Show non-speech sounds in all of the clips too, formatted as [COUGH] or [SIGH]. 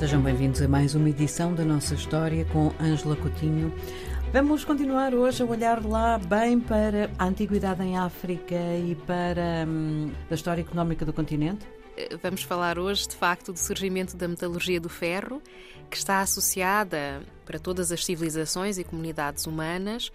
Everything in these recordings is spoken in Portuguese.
Sejam bem-vindos a mais uma edição da nossa história com Ângela Coutinho. Vamos continuar hoje a olhar lá bem para a antiguidade em África e para hum, a história económica do continente. Vamos falar hoje, de facto, do surgimento da metalurgia do ferro, que está associada para todas as civilizações e comunidades humanas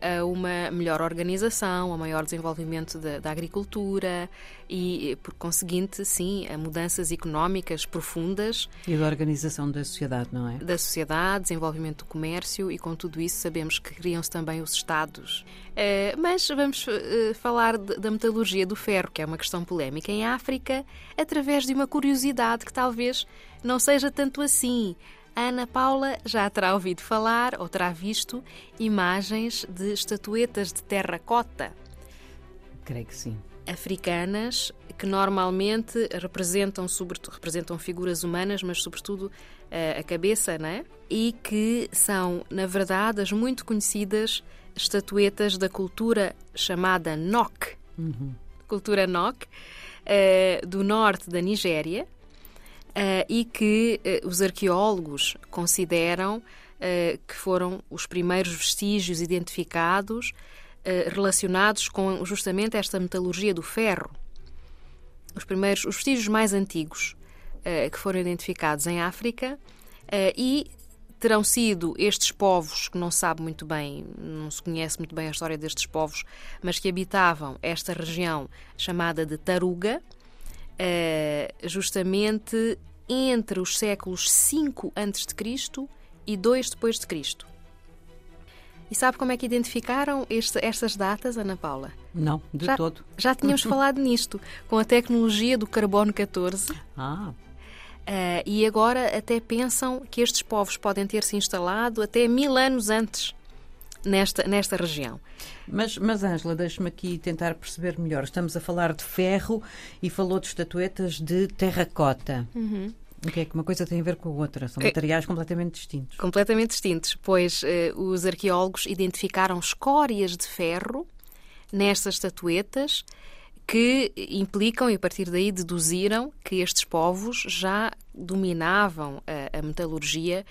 a uma melhor organização, a maior desenvolvimento da, da, agricultura e, por conseguinte, sim, a mudanças económicas profundas. E da organização da sociedade, não é? Da sociedade, desenvolvimento do comércio e, com tudo isso, sabemos que criam-se também os Estados. Uh, mas vamos uh, falar da metalurgia do ferro, que é uma questão polémica em África, através de uma curiosidade que talvez não seja tanto assim. Ana Paula já terá ouvido falar ou terá visto imagens de estatuetas de terracota. Creio que sim. Africanas que normalmente representam, sobretudo, representam figuras humanas, mas sobretudo eh, a cabeça, né? E que são, na verdade, as muito conhecidas estatuetas da cultura chamada Nok. Uhum. Cultura Nok, uh, do norte da Nigéria, e que uh, os arqueólogos consideram uh, que foram os primeiros vestígios identificados relacionados com justamente esta metalurgia do ferro. Os primeiros, os vestígios mais antigos que foram identificados em África e terão sido estes povos que não sabe muito bem, não se conhece muito bem a história destes povos, mas que habitavam esta região chamada de Taruga, eh, justamente entre os séculos 5 a.C. e 2 depois de Cristo. E sabe como é que identificaram este, estas datas, Ana Paula? Não, de já, todo. Já tínhamos [LAUGHS] falado nisto, com a tecnologia do carbono 14. Ah. Uh, e agora até pensam que estes povos podem ter se instalado até mil anos antes nesta, nesta região. Mas, mas Ângela, deixe-me aqui tentar perceber melhor. Estamos a falar de ferro e falou de estatuetas de terracota. Uhum. O que é que uma coisa tem a ver com a outra? São é materiais completamente distintos. Completamente distintos, pois eh, os arqueólogos identificaram escórias de ferro nestas estatuetas que implicam, e a partir daí deduziram, que estes povos já dominavam a, a metalurgia,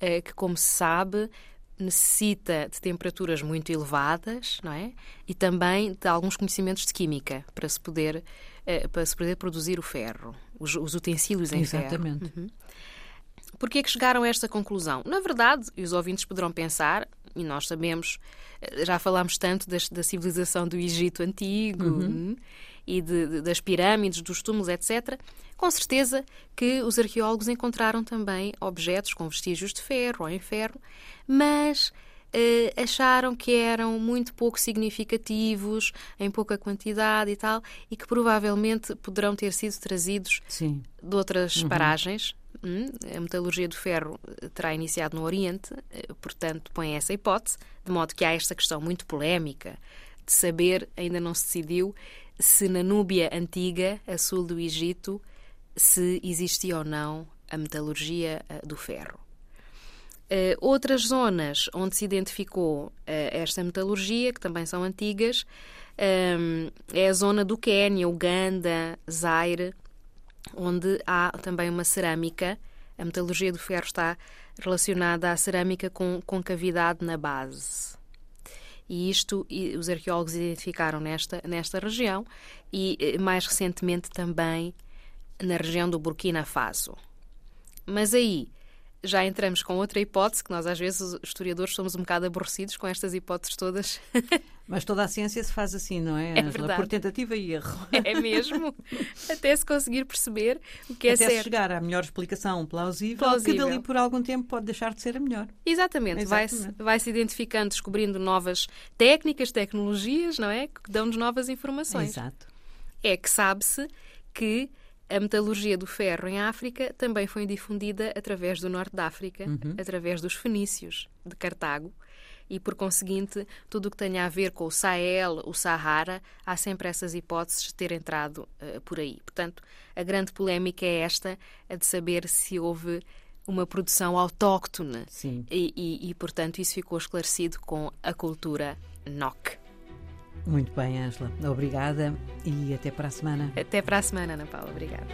eh, que, como se sabe, necessita de temperaturas muito elevadas, não é? E também de alguns conhecimentos de química para se poder uh, para se poder produzir o ferro, os, os utensílios em Exatamente. ferro. Uhum. Porquê é que chegaram a esta conclusão? Na verdade, e os ouvintes poderão pensar, e nós sabemos, eh, já falámos tanto das, da civilização do Egito Antigo uhum. E de, de, das pirâmides, dos túmulos, etc. Com certeza que os arqueólogos encontraram também objetos com vestígios de ferro ou em ferro, mas Uh, acharam que eram muito pouco significativos, em pouca quantidade e tal, e que provavelmente poderão ter sido trazidos Sim. de outras uhum. paragens. Hum, a metalurgia do ferro eh, terá iniciado no Oriente, uh, portanto, põe essa hipótese, de modo que há esta questão muito polémica de saber, ainda não se decidiu, se na Núbia antiga, a sul do Egito, se existia ou não a metalurgia uh, do ferro. Uh, outras zonas onde se identificou uh, esta metalurgia, que também são antigas, é a zona do Quênia, Uganda, Zaire, onde há também uma cerâmica. A metalurgia do ferro está relacionada à cerâmica com concavidade na base. E isto os arqueólogos identificaram nesta, nesta região e, eh, mais recentemente, também na região do Burkina Faso. Mas aí já entramos com outra hipótese, que nós às vezes, os historiadores, somos um bocado aborrecidos com estas hipóteses todas. [LAUGHS] Mas toda a ciência se faz assim, não é? É verdade. Por tentativa e erro. É mesmo. [LAUGHS] Até se conseguir perceber o que é Até certo. Até chegar à melhor explicação plausível, plausível, que dali por algum tempo pode deixar de ser a melhor. Exatamente. Exatamente. Vai-se vai -se identificando, descobrindo novas técnicas, tecnologias, não é? Que dão-nos novas informações. Exato. É que sabe-se que a metalurgia do ferro em África também foi difundida através do norte da África, uhum. através dos fenícios de Cartago. E, por conseguinte, tudo o que tenha a ver com o Sahel, o Sahara, há sempre essas hipóteses de ter entrado uh, por aí. Portanto, a grande polémica é esta, a de saber se houve uma produção autóctone. Sim. E, e, e, portanto, isso ficou esclarecido com a cultura NOC. Muito bem, Angela. Obrigada e até para a semana. Até para a semana, Ana Paula. Obrigada.